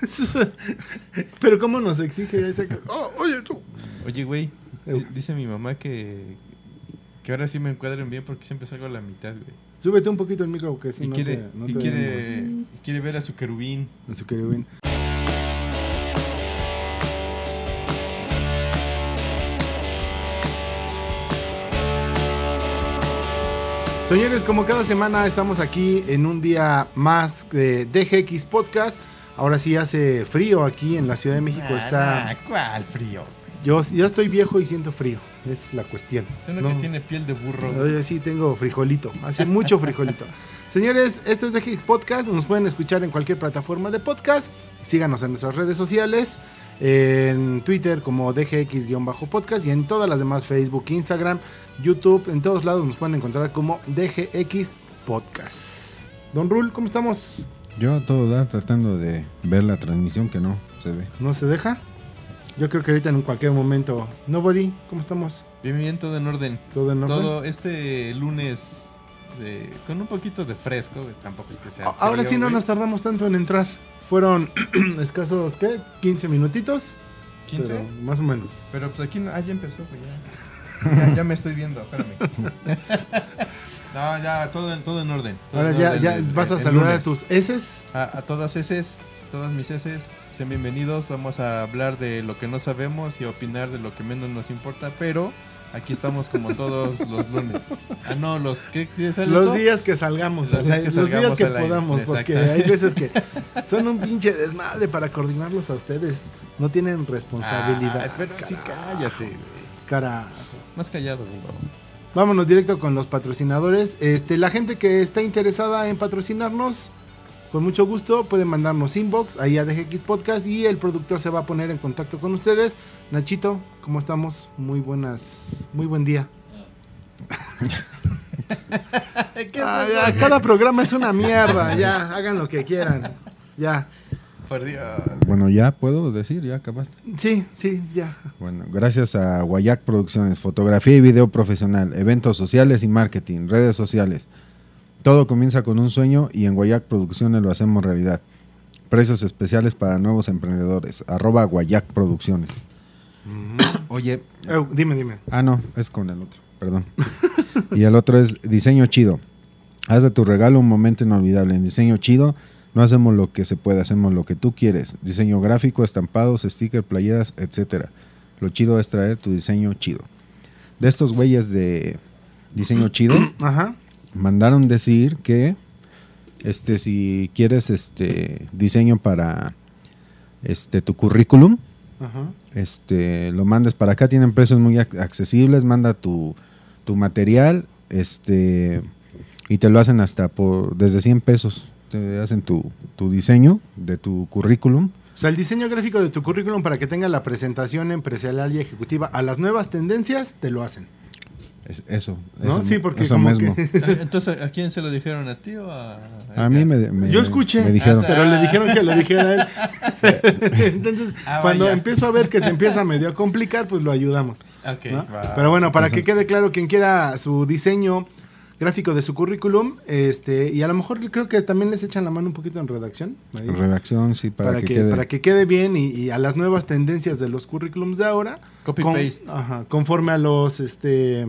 Pero ¿cómo nos exige ese? Oh, oye, tú. Oye, güey, dice mi mamá que, que ahora sí me encuadren bien porque siempre salgo a la mitad, güey. Súbete un poquito el micro que si y no quiere, te, no y te quiere, quiere ver a su querubín. En su querubín. Señores, como cada semana estamos aquí en un día más de DGX Podcast. Ahora sí hace frío aquí en la Ciudad de México. Está, Ah, ¿Cuál frío? yo, yo estoy viejo y siento frío. Es la cuestión. Es uno No. que tiene piel de burro. Yo sí tengo frijolito, hace mucho frijolito. Señores, esto es DGX Podcast, nos pueden escuchar en cualquier plataforma de podcast, síganos en nuestras redes sociales, en Twitter como DGX-podcast y en todas las demás, Facebook, Instagram, YouTube, en todos lados nos pueden encontrar como DGX Podcast. Don Rul, ¿cómo estamos? Yo a todo dar tratando de ver la transmisión que no se ve. ¿No se deja? Yo creo que ahorita en cualquier momento. Nobody, ¿cómo estamos? Bien, bien, todo en orden. ¿Todo en orden? Todo este lunes de- con un poquito de fresco, güey, tampoco es que sea. Ahora frío, sí no güey. nos tardamos tanto en entrar. Fueron escasos, ¿qué? 15 minutitos. 15. Pero más o menos. Pero pues aquí no. Ah, ya empezó, güey. Ya, ya, ya me estoy viendo, espérame. No, ya, todo, en- todo en orden. todo Ahora en ya, orden ya el- vas a saludar a lunes. tus heces. A, a todas eses, todas mis heces, sean bienvenidos. Vamos a hablar de lo que no sabemos y opinar de lo que menos nos importa, pero aquí estamos como todos los lunes. Ah, no, los ¿qué Los esto? días que salgamos. Los o sea, días que los días salgamos que podamos. Porque hay veces que son un pinche desmadre para coordinarlos a ustedes. No tienen responsabilidad. Ay, pero sí, cállate. Carajo. Más callado, güey. Vámonos directo con los patrocinadores. Este, la gente que está interesada en patrocinarnos, con mucho gusto, pueden mandarnos inbox ahí a DGX Podcast y el productor se va a poner en contacto con ustedes. Nachito, ¿cómo estamos? Muy buenas, muy buen día. ¿Qué Ah, ya, cada programa es una mierda, ya, hagan lo que quieran. Ya. Bueno, ya puedo decir, ya acabaste. Sí, sí, ya. Bueno, gracias a Guayac Producciones, fotografía y video profesional, eventos sociales y marketing, redes sociales. Todo comienza con un sueño y en Guayac Producciones lo hacemos realidad. Precios especiales para nuevos emprendedores. Arroba Guayac Producciones. Oye, Eh, dime, dime. Ah, no, es con el otro, perdón. y el otro es diseño chido. Haz de tu regalo un momento inolvidable. En diseño chido no hacemos lo que se puede, hacemos lo que tú quieres. Diseño gráfico, estampados, stickers, playeras, etcétera. Lo chido es traer tu diseño chido. De estos güeyes de diseño chido, Ajá. mandaron decir que este si quieres este diseño para este tu currículum, Ajá. este lo mandes para acá tienen precios muy ac- accesibles manda tu, tu material este y te lo hacen hasta por desde 100 pesos te hacen tu, tu diseño de tu currículum O sea, el diseño gráfico de tu currículum para que tenga la presentación empresarial y ejecutiva a las nuevas tendencias, te lo hacen. Es- eso ¿No? eso Sí, porque eso como mismo. que... Ah, Entonces, ¿a quién se lo dijeron? ¿A ti o a.? a mí me, me- Yo escuché, me dijeron pero le dijeron que lo dijera a él. Entonces, Ah, cuando vaya. empiezo a ver que se empieza medio a complicar, pues lo ayudamos. Ok, ¿no? va. Pero bueno, para que quede claro, quien quiera su diseño gráfico de su currículum, este, y a lo mejor creo que también les echan la mano un poquito en redacción. ahí, redacción sí para, para, que, que, quede para que quede bien y, y a las nuevas tendencias de los currículums de ahora. Copy con- paste. ajá, conforme a los este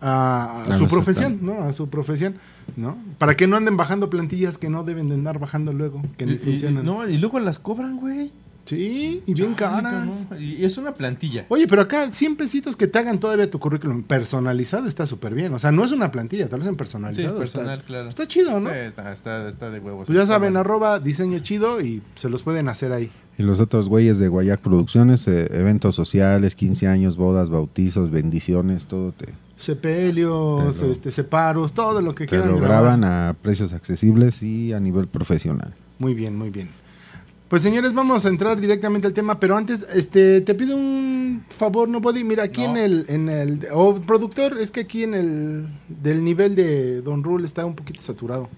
a, su profesión, están- ¿no? A su profesión, ¿no? Para que no anden bajando plantillas que no deben de andar bajando luego, que Y- ni y- funcionan. no, y luego las cobran, güey. Sí, y bien caras. Y es una plantilla. Oye, pero acá 100 pesitos que te hagan todavía tu currículum personalizado está súper bien. O sea, no es una plantilla, lo hacen Sí, personalizado. personal, está, claro. está chido, ¿no? Sí, está, está, está de huevos. Pues ya saben, bueno. arroba diseño chido y se los pueden hacer ahí. y los otros güeyes de Guayac Producciones eh, eventos sociales 15 años bodas bautizos bendiciones todo te, Sepelios, Te lo- este, separos, todo lo que te quieran lo grabar. graban a precios accesibles y a nivel profesional Muy bien, muy bien. Pues señores, vamos a entrar directamente al tema, pero antes, este, te pido un favor, no Body, mira aquí No. en el, en el, o productor, es que aquí en el, del nivel de Don Rule está un poquito saturado,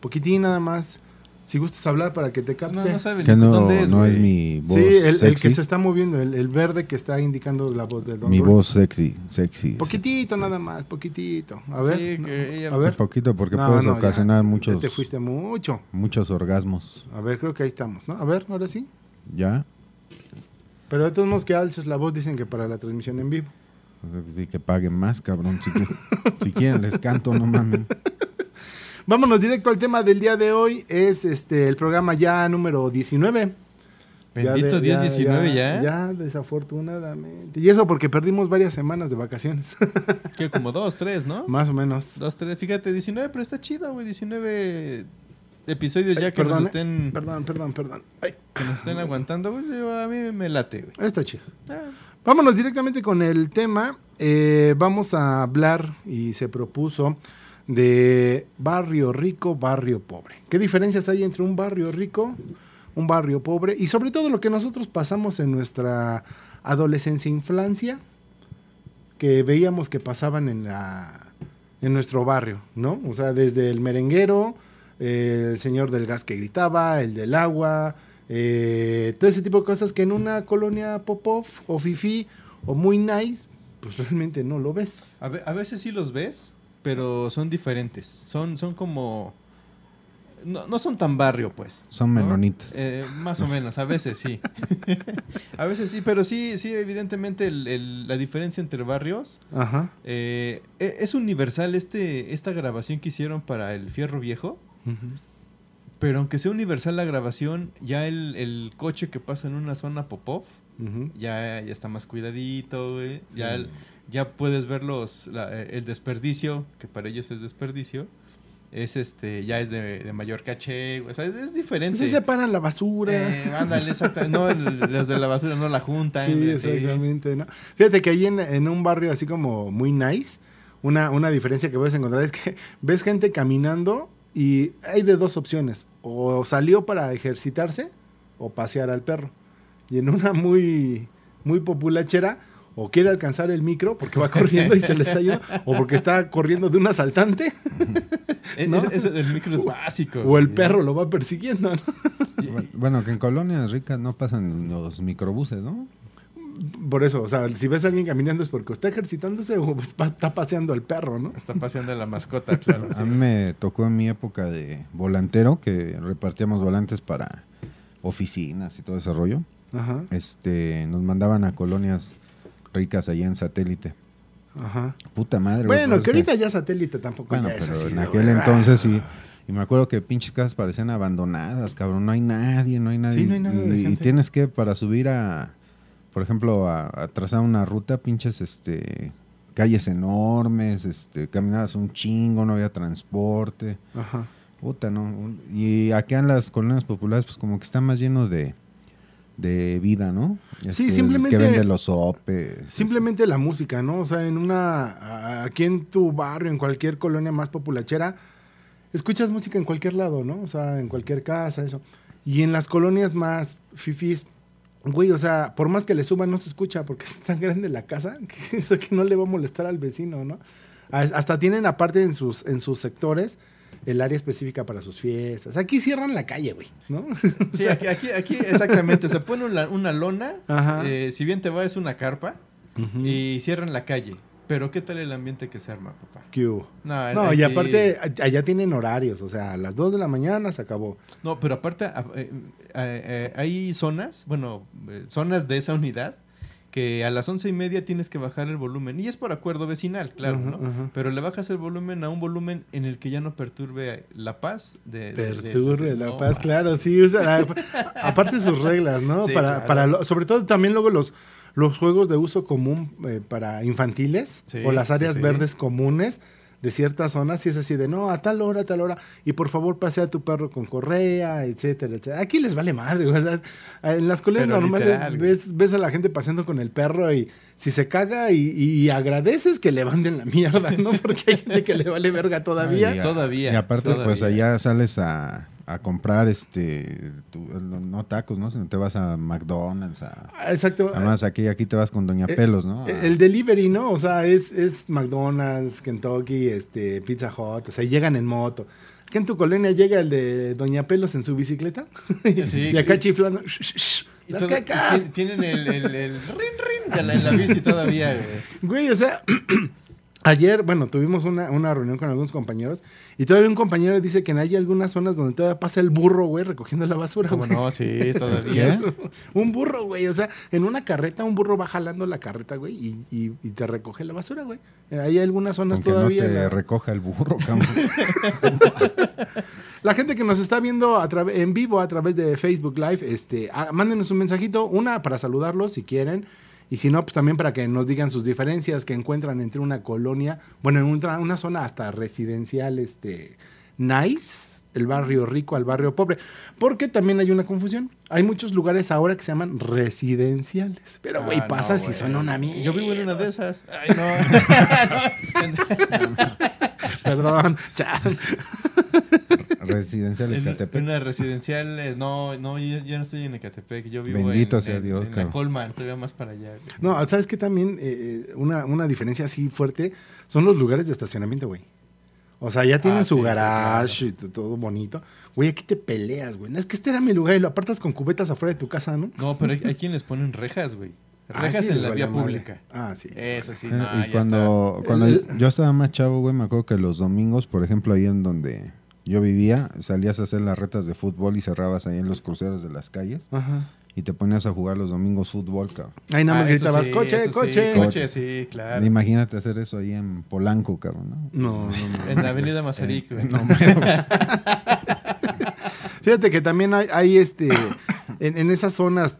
poquitín nada más. Si gustas hablar para que te capte. No, no sabe Que no, dónde es, no es mi voz sí, el, el que se está moviendo, el, el verde que está indicando la voz de Don Mi Rule. voz sexy, sexy. Poquitito sí. nada más, poquitito. A ver. Sí, que ella- a ver. Sí, poquito porque No, puedes no, ya, ocasionar ya muchos, Te fuiste mucho. muchos orgasmos. A ver, creo que ahí estamos, ¿no? A ver, ahora sí. ¿Ya? Pero de todos modos que alces la voz dicen que para la transmisión en vivo. Sí, que paguen más, cabrón. Si, quieren- si quieren, les canto, no mames. Vámonos directo al tema del día de hoy. Es este el programa ya número 19. Ya Bendito 10, 19 ya. Ya, desafortunadamente. Y eso porque perdimos varias semanas de vacaciones. Que como dos, tres, ¿no? Más o menos. Dos, tres. Fíjate, 19, pero está chido, güey. 19 episodios ya Ay, que perdón, nos eh. estén, Perdón, perdón, perdón. Ay, que nos estén aguantando, güey. A mí me late, güey. está chido. Ah, Vámonos directamente con el tema. Eh, vamos a hablar y se propuso de barrio rico, barrio pobre. ¿Qué diferencias hay entre un barrio rico, un barrio pobre y sobre todo lo que nosotros pasamos en nuestra adolescencia, infancia, que veíamos que pasaban en la en nuestro barrio, ¿no? O sea, desde el merenguero, el señor del gas que gritaba, el del agua, eh, todo ese tipo de cosas que en una colonia pop-off o fifi o muy nice, pues realmente no lo ves. A, ve- a veces sí los ves, pero son diferentes. Son, son como... No, no son tan barrio, pues. Son ¿no? menonitas. Eh, más o menos, a veces sí. a veces sí, pero sí, sí, evidentemente el- el- la diferencia entre barrios Ajá. eh, e- es universal este, esta grabación que hicieron para el Fierro Viejo. Pero aunque sea universal la grabación, ya el, el coche que pasa en una zona pop-off ya, ya está más cuidadito, güey. Ya, el- ya puedes ver los, la- eh, el desperdicio, que para ellos es desperdicio. Es este, ya es de, de mayor caché. O sea, es, es diferente. Sí separan la basura. Eh, ándale, exacto. No, el- los de la basura no la juntan. Sí, exactamente, ¿no? Fíjate que ahí en, en un barrio así como muy nice, una, una diferencia que puedes encontrar es que ves gente caminando y hay de dos opciones. O salió para ejercitarse o pasear al perro. Y en una muy, muy populachera, o quiere alcanzar el micro porque va corriendo y se le está yendo, o porque está corriendo de un asaltante, E- ¿no? ese- ese del micro es básico. o el perro lo va persiguiendo, ¿no? Bueno, que en colonias ricas no pasan los microbuses, ¿no? Por eso, o sea, si ves a alguien caminando es porque está ejercitándose o está está paseando al perro, ¿no? Está paseando a la mascota, claro. sí. A mí me tocó en mi época de volantero, que repartíamos volantes para oficinas y todo ese rollo. Ajá, Este, nos mandaban a colonias ricas allá en satélite. ajá. Puta madre. Bueno, pues que es ahorita ya satélite tampoco Bueno, ya es pero así, en ¿no, aquel entonces sí. Y me acuerdo que pinches casas parecían abandonadas, cabrón. No hay nadie, no hay nadie. Sí, no hay nada de y, y tienes que, para subir a, por ejemplo, a, a trazar una ruta, pinches, este, calles enormes, este, caminabas un chingo, no había transporte. Ajá. Puta, ¿no? Y acá en las colonias populares, pues como que está más lleno de, de vida, ¿no? Sí, el simplemente- Que vende los sopes. Simplemente la música, ¿no? O sea, en una. a- Aquí en tu barrio, en cualquier colonia más populachera, escuchas música en cualquier lado, ¿no? O sea, en cualquier casa, eso. Y en las colonias más fifís, güey, o sea, por más que le suban, no se escucha porque es tan grande la casa que, que no le va a molestar al vecino, ¿no? As- Hasta tienen aparte en sus, en sus sectores el área específica para sus fiestas. Aquí cierran la calle, güey, ¿no? Sí, aquí, aquí, aquí exactamente. Se pone una, una lona. Eh, si bien te va, es una carpa. Y cierran la calle. Pero ¿qué tal el ambiente que se arma, papá? ¿Qué hubo? No, No, y aparte, allá tienen horarios, o sea, a las 2 de la mañana se acabó. No, pero aparte eh, eh, eh, hay zonas, bueno, zonas de esa unidad que a las once y media tienes que bajar el volumen. Y es por acuerdo vecinal, claro, ¿no? Pero le bajas el volumen a un volumen en el que ya no perturbe la paz de... Perturbe de- la no, paz, claro, sí, aparte sus reglas, ¿no? Sí, para, claro. para lo- sobre todo también luego los, los juegos de uso común eh, para infantiles Sí, o las áreas sí. verdes comunes de ciertas zonas, y es así de, no, a tal hora, a tal hora, y por favor pasea a tu perro con correa, etcétera, etcétera. Aquí les vale madre, o sea, en las colonias Pero normales literal, ves, ves a la gente paseando con el perro y si se caga y, y agradeces que le manden la mierda, ¿no? Porque hay gente que le vale verga todavía. Ay, Todavía, Y aparte, pues allá sales a, a comprar, este, tu- no, tacos, ¿no? Sino te vas a McDonald's. A, Exacto. además, aquí, aquí te vas con Doña Eh, Pelos, ¿no? A- El delivery, ¿no? O sea, es, es McDonald's, Kentucky, este, Pizza Hut, o sea, llegan en moto. que en tu colonia llega el de Doña Pelos en su bicicleta. Sí, y acá y- chiflando. Y Las todo- y cacas. ti- Tienen el, el, el rin rin de la, en la bici todavía, güey. Güey, o sea, ayer, bueno, tuvimos una, una reunión con algunos compañeros y todavía un compañero dice que hay algunas zonas donde todavía pasa el burro, güey, recogiendo la basura. ¿Cómo güey. no? Sí, todavía. un burro, güey, o sea, en una carreta, un burro va jalando la carreta, güey, y, y- y te recoge la basura, güey. Hay algunas zonas Aunque no todavía. te la- recoja el burro, cabrón. La gente que nos está viendo a en vivo a través de Facebook Live, este, ah, mándenos un mensajito, una para saludarlos si quieren, y si no, pues también para que nos digan sus diferencias que encuentran entre una colonia, bueno, en una, una zona hasta residencial, este, nice, el barrio rico al barrio pobre, porque también hay una confusión. Hay muchos lugares ahora que se llaman residenciales, pero güey, Ah, no, pasa si son una mierda. Yo vivo en una de esas. Ay, no. Perdón, chan. Residencial En, Ecatepec. una residencial, eh, no, no, yo, yo no estoy en Ecatepec, yo vivo Bendito en, sea en- Dios, en la. Colman, todavía más para allá. No, ¿sabes qué también? Eh, eh, una, una diferencia así fuerte son los lugares de estacionamiento, güey. O sea, ya tienen Ah, su sí, sí, garage y todo bonito. Güey, aquí te peleas, güey. No es que este era mi lugar y lo apartas con cubetas afuera de tu casa, ¿no? No, pero hay, hay quienes ponen rejas, güey. Ah, Rejas sí, en la vía pública. Ah, sí. Eso sí, Eh, no, y cuando, está. cuando El- yo estaba más chavo, güey, me acuerdo que los domingos, por ejemplo, ahí en donde yo vivía, salías a hacer las retas de fútbol y cerrabas ahí en los cruceros de las calles Ajá. y te ponías a jugar los domingos fútbol, cabrón. Ahí nada Ah, más eso gritabas, sí, coche, eso sí, coche. coche, sí, claro. Imagínate hacer eso ahí en Polanco, cabrón, ¿no? No, no, no. En la avenida Mazarik, güey. No. Fíjate que también hay, hay este, en, en esas zonas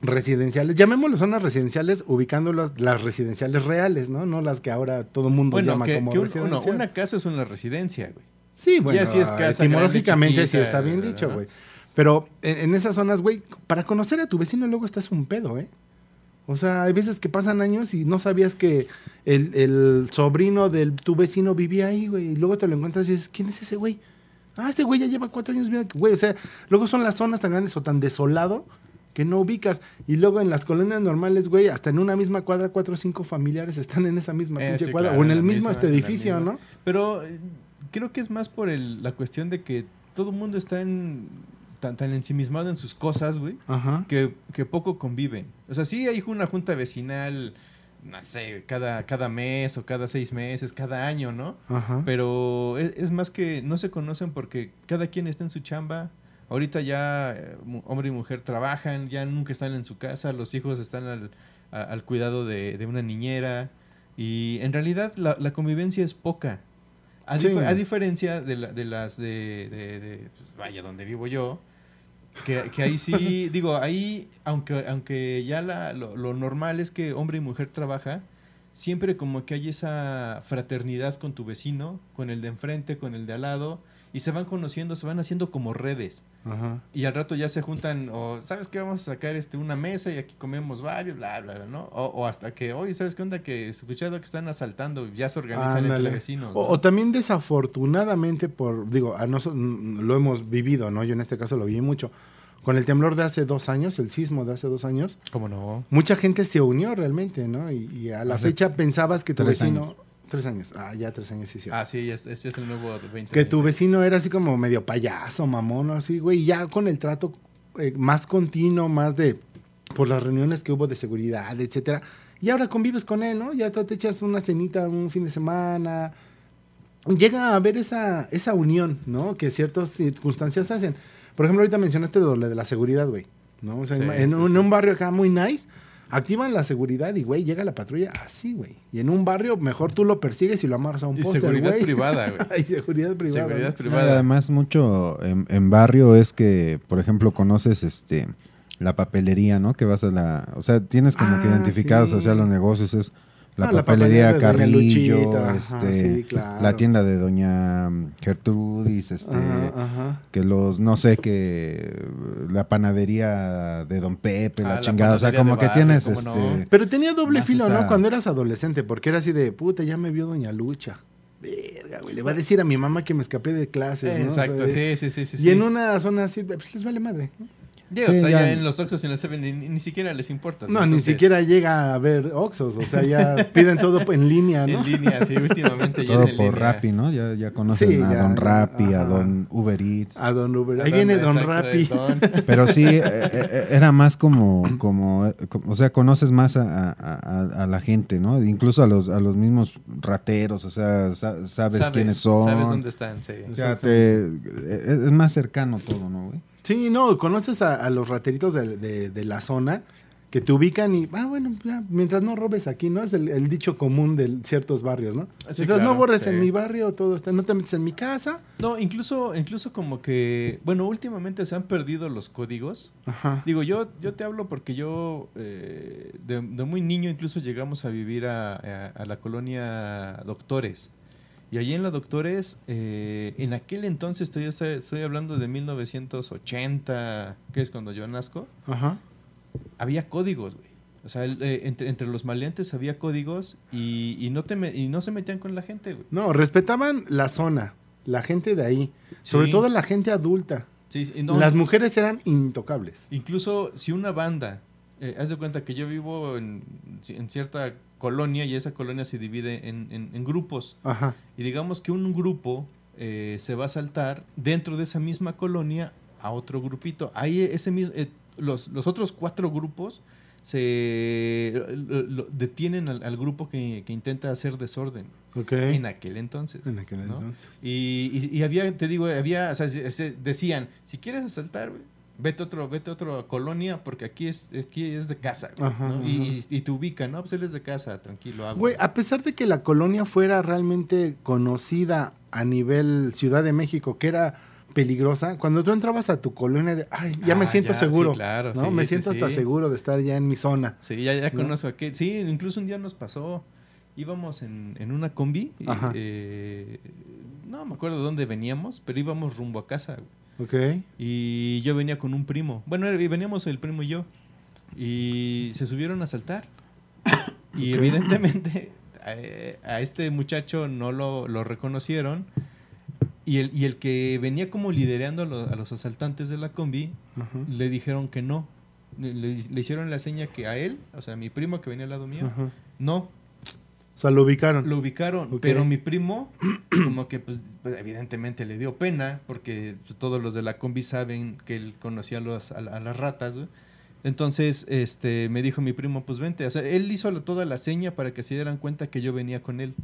residenciales, llamémoslo zonas residenciales, ubicándolas las residenciales reales, ¿no? No las que ahora todo mundo Bueno, llama que, como que un- residencial. uno- una casa es una residencia, güey. Sí, bueno, Ya sí es casa etimológicamente sí está bien ¿verdad? dicho, güey. Pero en, en esas zonas, güey, para conocer a tu vecino luego estás un pedo, ¿eh? O sea, hay veces que pasan años y no sabías que el, el sobrino de tu vecino vivía ahí, güey. Y luego te lo encuentras y dices, ¿quién es ese güey? Ah, este güey ya lleva cuatro años viviendo aquí, güey. O sea, luego son las zonas tan grandes o tan desolado que no ubicas. Y luego en las colonias normales, güey, hasta en una misma cuadra, cuatro o cinco familiares están en esa misma Eh, pinche sí, cuadra. claro, o en el mismo misma, este edificio. ¿no? Pero eh, creo que es más por el- la cuestión de que todo el mundo está en, tan, tan ensimismado en sus cosas, güey, que, que poco conviven. O sea, sí hay una junta vecinal, no sé, cada, cada mes o cada seis meses, cada año, ¿no? Ajá. Pero es, es más que no se conocen porque cada quien está en su chamba. Ahorita ya eh, hombre y mujer trabajan, ya nunca están en su casa, los hijos están al, a- al cuidado de, de una niñera. Y en realidad la, la convivencia es poca. A, Sí. dif- a diferencia de, la- de las de, de- de, pues, vaya, donde vivo yo, que, que ahí sí, digo, ahí, aunque, aunque ya la- lo, lo normal es que hombre y mujer trabaja, siempre como que hay esa fraternidad con tu vecino, con el de enfrente, con el de al lado, y se van conociendo, se van haciendo como redes. Ajá. Y al rato ya se juntan, o ¿sabes qué? Vamos a sacar este, una mesa y aquí comemos varios, bla, bla, bla, ¿no? O, o hasta que, oye, ¿sabes qué onda? Que escuchado que están asaltando y ya se organizan Ándale. entre vecinos. ¿no? O, o también desafortunadamente por, digo, a nosotros mm, lo hemos vivido, ¿no? Yo en este caso lo vi mucho. Con el temblor de hace dos años, el sismo de hace dos años, ¿Cómo no? mucha gente se unió realmente, ¿no? Y, y a la Hace fecha pensabas que tu vecino... años. Tres años. Ah, ya tres años, sí, sí. Ah, sí, este es el nuevo 20. que tu vecino era así como medio payaso, mamón, así, güey. Ya con el trato eh, más continuo, más de... Por las reuniones que hubo de seguridad, etcétera. Y ahora convives con él, ¿no? Ya te, te echas una cenita un fin de semana. Llega a haber esa, esa unión, ¿no? Que ciertas circunstancias hacen. Por ejemplo, ahorita mencionaste lo de la seguridad, güey. ¿no? O sea, Sí, en, sí, un, sí. en un barrio acá muy nice, activan la seguridad y, güey, llega la patrulla así, güey. Y en un barrio, mejor tú lo persigues y lo amarras a un Y poste, seguridad güey. privada, güey. Hay seguridad privada. Seguridad ¿no? privada. Además, mucho en, en barrio es que, por ejemplo, conoces este la papelería, ¿no? Que vas a la... O sea, tienes como que Ah, identificados sí. hacia los negocios, es la Ah, la papelería Carrillo, Luchita, ajá, este, sí, claro. la tienda de Doña Gertrudis, este, Ajá, ajá. que los, no sé, que la panadería de Don Pepe, Ah, la la chingada, o sea, como que barrio, tienes, ¿cómo este... no? Pero tenía doble filo, esa- ¿no? Cuando eras adolescente, porque era así de, puta, ya me vio Doña Lucha. Verga, güey. Le va a decir a mi mamá que me escapé de clases, ¿no? O sea, Exacto, de- sí, sí, sí, sí. Y sí. en una zona así, pues les vale madre. ¿no? Digo, Sí, o sea, ya- ya en los Oxxos y en el Seven ni, ni siquiera les importa. No, ni Entonces, siquiera llega a ver Oxos, o sea, ya piden todo en línea, ¿no? En línea, sí, últimamente ya Todo es en por línea. Rappi, ¿no? Ya, ya conocen Sí, a ya, Don Rappi, a ajá. Don Uber Eats. A Don Uber. Ahí Don- viene Don Rappi. Don. Pero sí, eh, eh, era más como, como, eh, como- o sea, conoces más a, a- a- a la gente, ¿no? Incluso a los, a los mismos rateros, o sea, sa- sabes, quiénes son. Sabes dónde están, sí. O sea, te- eh, es más cercano todo, ¿no, güey? Sí, no, conoces a, a los rateritos de, de- de la zona que te ubican y, ah, bueno, ya, mientras no robes aquí, ¿no? Es el, el dicho común de ciertos barrios, ¿no? Sí, mientras claro, no borres sí. en mi barrio, todo está, no te metes en mi casa. No, incluso, incluso como que, bueno, últimamente se han perdido los códigos. Ajá. Digo, yo, yo te hablo porque yo eh, de, de muy niño incluso llegamos a vivir a, a- a la colonia Doctores. Y allí en la Doctores, eh, en aquel entonces, estoy, estoy hablando de 1980, que es cuando yo nazco, Ajá. había códigos, güey. O sea, el- eh, entre, entre los maleantes había códigos y, y no te me- y no se metían con la gente, güey. No, respetaban la zona, la gente de ahí, sobre Sí. todo la gente adulta. Sí, sí, no, Las mujeres eran intocables. Incluso si una banda, eh, haz de cuenta que yo vivo en, en cierta colonia y esa colonia se divide en, en- en grupos. Ajá. Y digamos que un grupo eh, se va a saltar dentro de esa misma colonia a otro grupito. Ahí ese mismo, eh, los, los otros cuatro grupos se lo- lo- detienen al, al grupo que, que intenta hacer desorden Ok. en aquel entonces. En aquel ¿no? entonces. Y, y- y había, te digo, había, o sea, se- se decían, si quieres asaltar, vete a otro, vete a otra colonia, porque aquí es, aquí es de casa, güey, Ajá, ¿no? Y, ajá. y- y te ubican, no, pues él es de casa, tranquilo, hago. Güey, a pesar de que la colonia fuera realmente conocida a nivel Ciudad de México, que era peligrosa, cuando tú entrabas a tu colonia, ay, ya me Ah, siento ya, seguro. sí, claro, ¿no? sí, me sí, siento hasta seguro de estar ya en mi zona. Sí, ya, ya ¿no? conozco aquí. Sí, incluso un día nos pasó, íbamos en, en una combi, eh, no me acuerdo de dónde veníamos, pero íbamos rumbo a casa, güey. Ok. Y yo venía con un primo. Bueno, veníamos el primo y yo. Y se subieron a saltar. Y Ok. evidentemente a, a este muchacho no lo, lo reconocieron. Y el, y el que venía como liderando a los, a los asaltantes de la combi, le dijeron que no. Le, hicieron la seña que a él, o sea, a mi primo que venía al lado mío, no. O sea, lo ubicaron. Lo ubicaron, pero mi primo, como que pues, pues, evidentemente le dio pena, porque pues, todos los de la combi saben que él conocía a, los- a la- a las ratas, güey. Entonces, este, me dijo mi primo, pues vente. O sea, él hizo la- toda la seña para que se dieran cuenta que yo venía con él.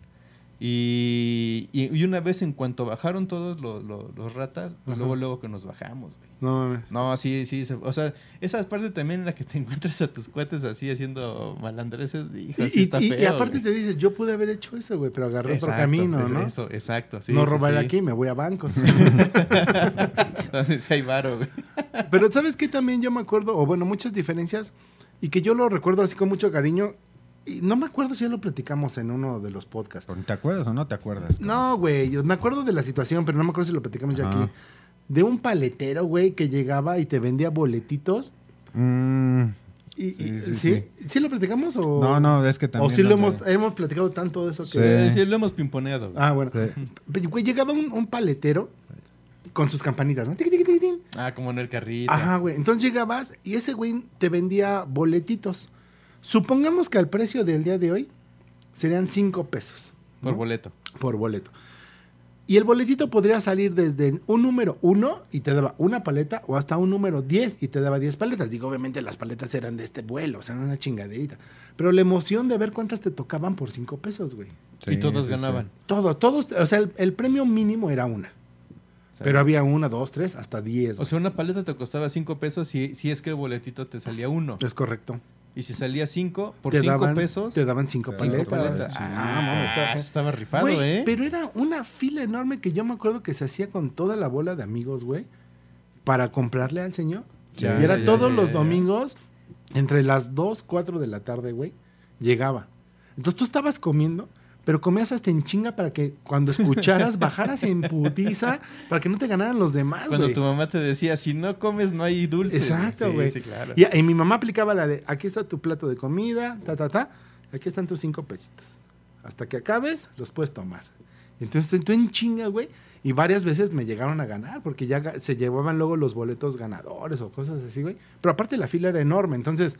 Y, y- y una vez en cuanto bajaron todos los, los- los ratas, pues Ajá. luego, luego que nos bajamos, güey. No mames. No, sí, sí. o sea, esa parte también en la que te encuentras a tus cuates así haciendo malandreses, hijo, sí Y, está y- y feo, aparte güey. te dices, yo pude haber hecho eso, güey, pero agarré otro camino, ¿no? Eso, exacto. sí, no robar sí. aquí, me voy a bancos. Donde sí hay varo, güey. Pero ¿sabes qué? También yo me acuerdo, o bueno, muchas diferencias, y que yo lo recuerdo así con mucho cariño, y no me acuerdo si ya lo platicamos en uno de los podcasts. ¿Te acuerdas o no te acuerdas? No, güey, yo me acuerdo de la situación, pero no me acuerdo si lo platicamos ya aquí. De un paletero, güey, que llegaba y te vendía boletitos. Mm, Y, y- Sí, ¿sí, sí, sí. lo platicamos o...? no, no, es que también. O sí lo hemos, hemos platicado tanto de eso que... Sí. Sí, sí, lo hemos pimponeado. güey. Ah, bueno. Sí. Pero, güey, llegaba un, un paletero con sus campanitas, ¿no? Ah, como en el carrito. Ajá, güey. Entonces llegabas y ese güey te vendía boletitos. Supongamos que al precio del día de hoy serían cinco pesos. Por boleto. Por boleto. Y el boletito podría salir desde un número uno y te daba una paleta o hasta un número 10 y te daba 10 paletas. Digo, obviamente las paletas eran de este vuelo, o sea, era una chingaderita. Pero la emoción de ver cuántas te tocaban por cinco pesos, güey. y todos sí, ganaban. sí. Todo, todos, o sea, el, el premio mínimo era una. Pero había una, dos, tres, hasta diez. O sea, una paleta te costaba cinco pesos si, si es que el boletito te salía uno. es correcto. Y si salía cinco, por te cinco daban, pesos, Te daban cinco Cinco paletas. Ah, mames, Ah, estaba rifado, Güey, ¿eh? Pero era una fila enorme que yo me acuerdo que se hacía con toda la bola de amigos, güey, para comprarle al señor. Ya, y era ya, todos ya, los ya. domingos, entre las 2, 4 de la tarde, güey, llegaba. Entonces tú estabas comiendo, pero comías hasta en chinga para que cuando escucharas bajaras en putiza para que no te ganaran los demás, Cuando tu mamá te decía, si no comes, no hay dulce. Exacto, Sí, güey. Sí, claro. Y, y mi mamá aplicaba la de, aquí está tu plato de comida, ta, ta, ta, aquí están tus cinco pesitos. Hasta que acabes, los puedes tomar. Entonces tú en chinga, güey. Y varias veces me llegaron a ganar porque ya se llevaban luego los boletos ganadores o cosas así, güey. Pero aparte la fila era enorme, entonces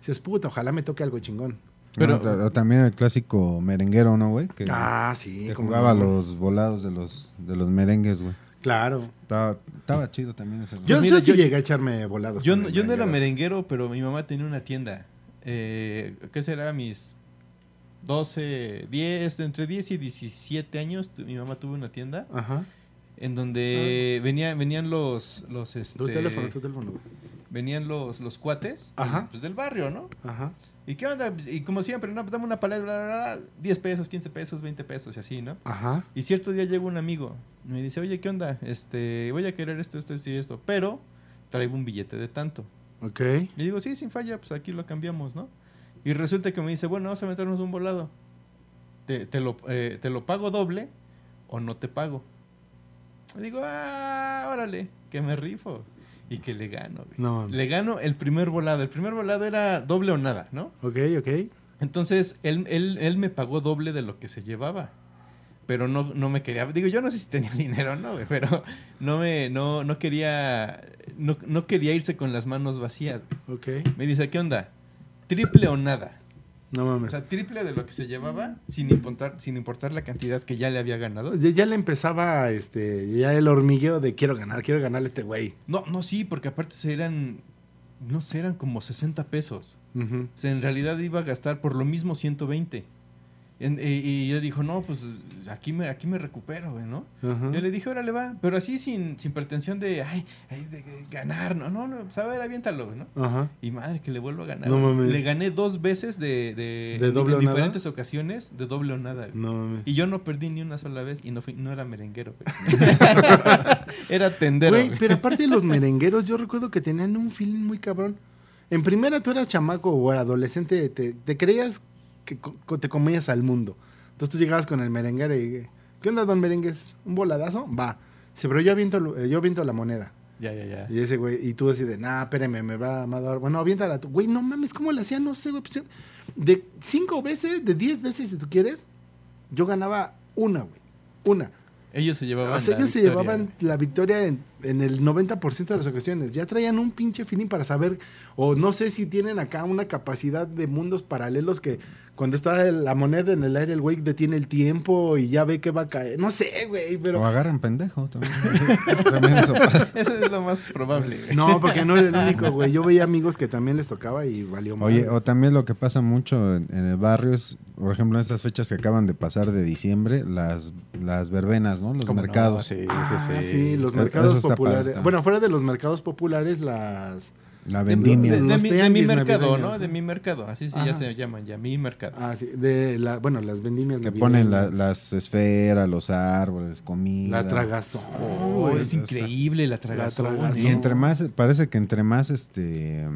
dices, puta, ojalá me toque algo chingón. Pero- Pero ta- también el clásico merenguero, ¿no, güey? Que, Ah, sí, que como jugaba no. los volados de los, de los merengues, güey. Claro. Estaba, estaba chido también ese. Yo, mira, yo sí yo- llegué a echarme volados. Yo, no- yo no era merenguero. pero mi mamá tenía una tienda. Eh, ¿Qué será? Mis 12, 10, entre 10 y 17 años, tu- mi mamá tuvo una tienda Ajá. en donde venía, venían los, los, este, Tu teléfono, tu teléfono. güey. Venían los, los cuates Ajá. pues, del barrio, ¿no? Ajá. ¿Y qué onda? Y como siempre, no, Pues dame una paleta, bla, bla, bla, 10 pesos, 15 pesos, 20 pesos y así, ¿no? Ajá. Y cierto día llega un amigo y me dice, oye, ¿qué onda? Este, voy a querer esto, esto, esto y esto, pero traigo un billete de tanto. Ok. Le digo, sí, sin falla, pues aquí lo cambiamos, ¿no? Y resulta que me dice, bueno, vamos a meternos un volado. Te, te lo, eh, te lo pago doble o no te pago. Le digo, ah, órale, que me rifo. Y que le gano, güey. No. Le gano el primer volado. El primer volado era doble o nada, ¿no? Ok, ok. Entonces, él, él, él me pagó doble de lo que se llevaba. Pero no, no me quería. Digo, yo no sé si tenía dinero o no, güey, pero no me, no, no quería. No, no quería irse con las manos vacías. Ok. Me dice, ¿qué onda? ¿Triple o nada? No O mames. sea, triple de lo que se llevaba sin importar, sin importar la cantidad que ya le había ganado. Ya, ya le empezaba este, ya el hormigueo de quiero ganar, quiero ganarle a este güey. No, no, sí, porque aparte se eran, no sé, eran como 60 pesos. Ujú. O sea, en realidad iba a gastar por lo mismo 120. En- y, y yo dijo, no, pues aquí me, aquí me recupero, güey, ¿no? Yo le dije, órale, va. Pero así sin, sin pretensión de, ay, ay, de ganar. No, no, no, pues a ver, aviéntalo, güey, ¿no? Ajá. Y madre, que le vuelvo a ganar. No mames. Le gané dos veces de, de, ¿De doble en o nada? diferentes ocasiones de doble o nada. güey. No mames. Y yo no perdí ni una sola vez y no, fui, no era merenguero, güey. era tendero. Güey, güey. pero aparte de los merengueros, yo recuerdo que tenían un feeling muy cabrón. En primera, tú eras chamaco o adolescente, te, te creías que te comías al mundo. Entonces tú llegabas con el merenguero y, ¿qué onda, don Merengues? ¿Un voladazo? Va. Dice, pero yo aviento, eh, yo aviento la moneda. Ya, ya, ya. Y ese güey, y tú así de, nah, espérame, me va a dar. Bueno, aviéntala tú. Güey, no mames, ¿cómo le hacía? No sé, güey. pues, de cinco veces, de diez veces, si tú quieres, yo ganaba una, güey. Una. Ellos se llevaban O sea, la ellos se victoria, llevaban la victoria en, en el 90% de las ocasiones. Ya traían un pinche feeling para saber, o no sé si tienen acá una capacidad de mundos paralelos que cuando está la moneda en el aire, el güey detiene el tiempo y ya ve que va a caer. No sé, güey, O pero... agarran pendejo también. También eso pasa. Eso es lo más probable, güey. No, porque no era el único, güey. Yo veía amigos que también les tocaba y valió mal. Oye, o también lo que pasa mucho en, en el barrio es, por ejemplo, en estas fechas que acaban de pasar de diciembre, las, las verbenas, ¿no? Los ¿Cómo no? mercados. Sí, Ah, sí, sí, los Eh, mercados eso populares. Bueno, fuera de los mercados populares, las... La vendimia. De, mi, de mi tianguis mercado, ¿no? De mi mercado. Así sí, Ajá. ya se llaman, ya mi mercado. Ah, sí, de la, bueno, las vendimias que ponen la- las esferas, los árboles, comida. La tragazón. Oh, es increíble la tragazón. tragazón. Y entre más, parece que entre más este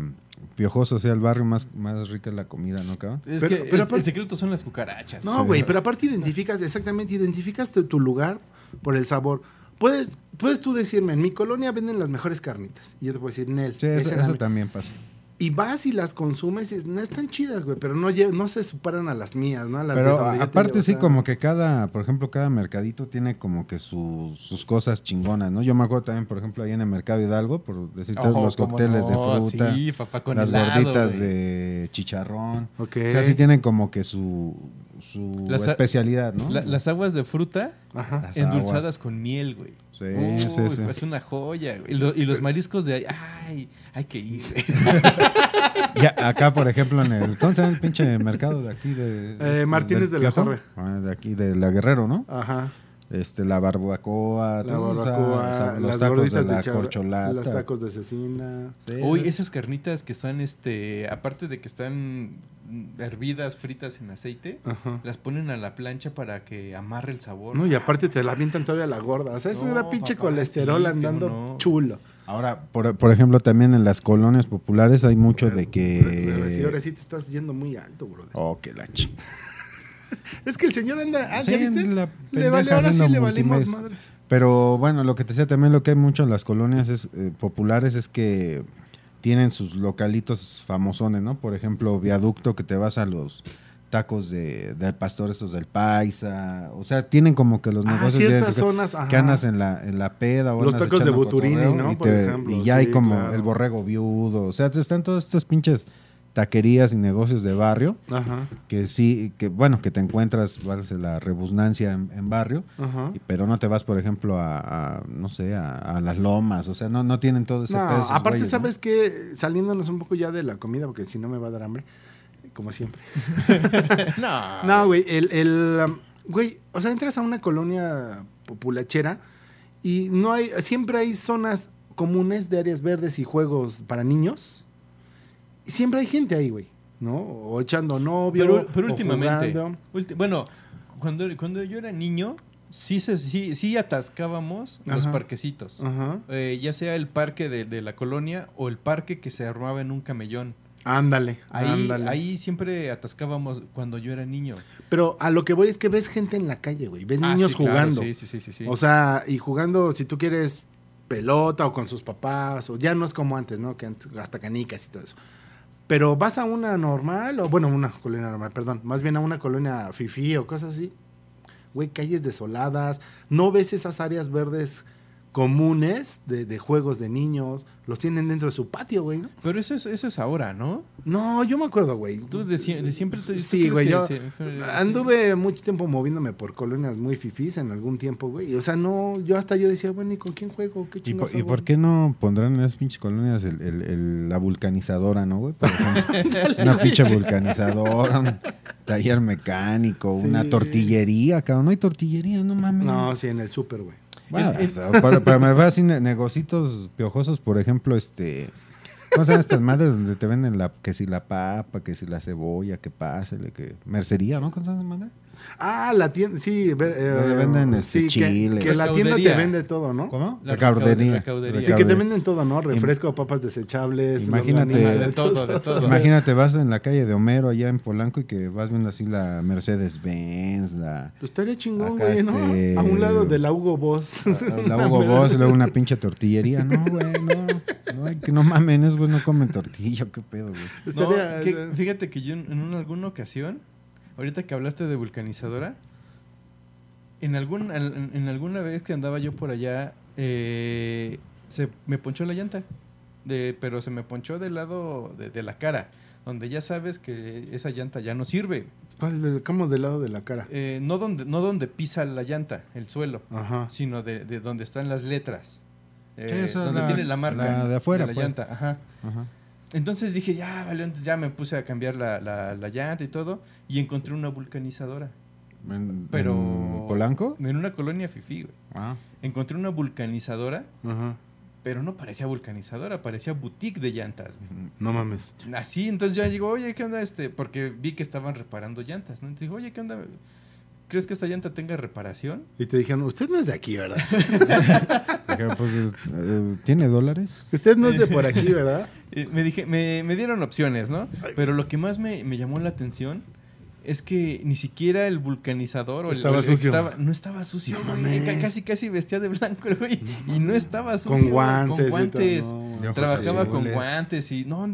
piojoso sea el barrio, más, más rica es la comida, ¿no, cabrón? Es Pero- que pero el, secreto son las cucarachas. No, güey, pero aparte identificas, exactamente, identificas tu, tu lugar por el sabor. Puedes, puedes tú decirme, en mi colonia venden las mejores carnitas. Y yo te puedo decir, Nel. Sí, eso, también pasa. Y vas y las consumes y dices, no están chidas, güey, pero no, no se superan a las mías, ¿no? A las de Pero aparte sí, como que cada, por ejemplo, cada mercadito tiene como que su- sus cosas chingonas, ¿no? Yo me acuerdo también, por ejemplo, ahí en el Mercado Hidalgo, por decirte, Oh, los cócteles no, de fruta, Sí, papá con las helado, gorditas de chicharrón. Ok. O sea, sí tienen como que su, su Las especialidad, ¿no? La- las aguas de fruta. Las endulzadas aguas. con miel, güey. Sí, Uy, sí, sí. Es una joya, güey. Y, lo- y los mariscos de ahí, ay, hay que ir. Y acá, por ejemplo, en el, ¿cómo se llama el pinche mercado de aquí? De, Eh, Martínez de la Piojo? Torre. Ah, de aquí, de la Guerrero, ¿no? Ajá. Este, la barbacoa, La todos esos, barbacoa, o sea, los las tacos gorditas de de, la char- corcholata. los tacos de cecina. Sí, Uy, esas carnitas que están, este, aparte de que están hervidas, fritas en aceite, Ajá. las ponen a la plancha para que amarre el sabor. No, y aparte te la avientan todavía la gorda. O sea, es No, una pinche papá, colesterol sí, andando no. chulo. Ahora, por, por ejemplo, también en las colonias populares hay mucho de Pero sí, ahora que... sí te estás yendo muy alto, brother. Oh, que la ch... Es que el señor anda. Ah, Sí, ¿ya viste? la Le vale, ahora sí le valimos madres. Pero bueno, lo que te decía también, lo que hay mucho en las colonias es, eh, populares es que tienen sus localitos famosones, ¿no? Por ejemplo, viaducto que te vas a los tacos de, del pastor estos del paisa. O sea, tienen como que los Ah, negocios ciertas de- zonas, que ajá. andas en la, en la peda o Los tacos de Buturini, ¿no? Y, Por ejemplo, y ya hay como claro. el borrego viudo. O sea, están todas estas pinches taquerías y negocios de barrio Ajá, que sí, que bueno, que te encuentras, la rebusnancia en, en barrio, ajá. y- pero no te vas, por ejemplo, a, a, no sé, a, a las lomas, o sea, no, no tienen todo ese No, esos aparte, güeyes, ¿no? ¿sabes qué? Saliéndonos un poco ya de la comida, porque si no me va a dar hambre, como siempre. no. No, güey, el, el, um, güey, o sea, entras a una colonia populachera y no hay, siempre hay zonas comunes de áreas verdes y juegos para niños. Y siempre hay gente ahí, güey, ¿no? O echando novio. Pero, pero o últimamente. ulti- bueno, cuando, cuando yo era niño, sí, se, sí, sí atascábamos los parquecitos. Ajá. Eh, ya sea el parque de, de la colonia o el parque que se armaba en un camellón. Ándale, Ahí, ándale. ahí siempre atascábamos cuando yo era niño. Pero a lo que voy es que ves gente en la calle, güey. Ves Ah, niños sí, jugando. sí, sí, sí, sí, sí. O sea, y jugando, si tú quieres, pelota o con sus papás, o ya no es como antes, ¿no? Que antes, hasta canicas y todo eso. Pero vas a una normal, o bueno, una colonia normal, perdón, más bien a una colonia fifí o cosas así. Güey, calles desoladas, no ves esas áreas verdes comunes de, de juegos de niños, los tienen dentro de su patio, güey, ¿no? Pero eso es, eso es ahora, ¿no? No, yo me acuerdo, güey. Tú de, sie- de siempre te Sí, güey, yo Anduve mucho tiempo moviéndome por colonias muy fifís en algún tiempo, güey. O sea, no, yo hasta yo decía, bueno, ¿y con quién juego? ¿Qué ¿Y, por, y hago?" por qué no pondrán en esas pinches colonias el, el- el- la vulcanizadora, no, güey? Por ejemplo, una pinche vulcanizadora, un taller mecánico, una tortillería, cabrón. No hay tortillería, no mames. No, sí, en el súper, güey. Bueno, pero, pero me así ne- negocitos piojosos, por ejemplo, este... ¿Cómo llaman estas madres donde te venden la, que si la papa, que si la cebolla, que pásele, que... Mercería, ¿no? ¿Cómo se llama esa madre? Ah, la tienda, sí, eh, venden, este, sí, que- chile. Que, la tienda te vende todo, ¿no? ¿Cómo? La Recaudería. recaudería. Sí, que te venden todo, ¿no? Refresco, papas desechables. Imagínate- De todo, de todo. Imagínate, vas en la calle de Homero allá en Polanco y que vas viendo así la Mercedes-Benz, la, Pues estaría chingón, güey, ¿no? este- A un lado de la Hugo Boss. la Hugo Boss, luego una pinche tortillería. No, güey, no. No, que no mamen, güey no comen tortilla, qué pedo, güey. No, Estaría- que- fíjate que yo en, en una- alguna ocasión, ahorita que hablaste de vulcanizadora, en, algún, en, en alguna vez que andaba yo por allá, eh, se me ponchó la llanta, de, pero se me ponchó del lado de, de la cara, donde ya sabes que esa llanta ya no sirve. ¿Cuál? Del- ¿Cómo del lado de la cara? Eh, no, donde, no donde pisa la llanta, el suelo, Ajá. sino de, de donde están las letras. Eh, donde la- tiene la marca la de afuera, la pues. llanta. Ajá. Ajá. Entonces dije, ya, vale, entonces ya me puse a cambiar la, la, la llanta y todo, y encontré una vulcanizadora. ¿En, Pero- en Polanco? En una colonia fifí, güey. Ah. Encontré una vulcanizadora, Ajá. pero no parecía vulcanizadora, parecía boutique de llantas. güey. No mames. Así, entonces ya llegó, oye, ¿qué onda este? Porque vi que estaban reparando llantas, ¿no? Entonces dijo, oye, ¿qué onda? ¿Crees que esta llanta tenga reparación? Y te dijeron, usted no es de aquí, ¿verdad? Dije, pues, es- eh, ¿Tiene dólares? usted no es de por aquí, ¿verdad? Eh, me, dije, me, me dieron opciones, ¿no? Pero lo que más me, me llamó la atención es que ni siquiera el vulcanizador o el, Estaba el que sucio. estaba- no estaba sucio, No güey. casi casi vestía de blanco el güey y no estaba sucio. Con guantes. Con y guantes. todo, no. De ojos Trabajaba con guantes y no,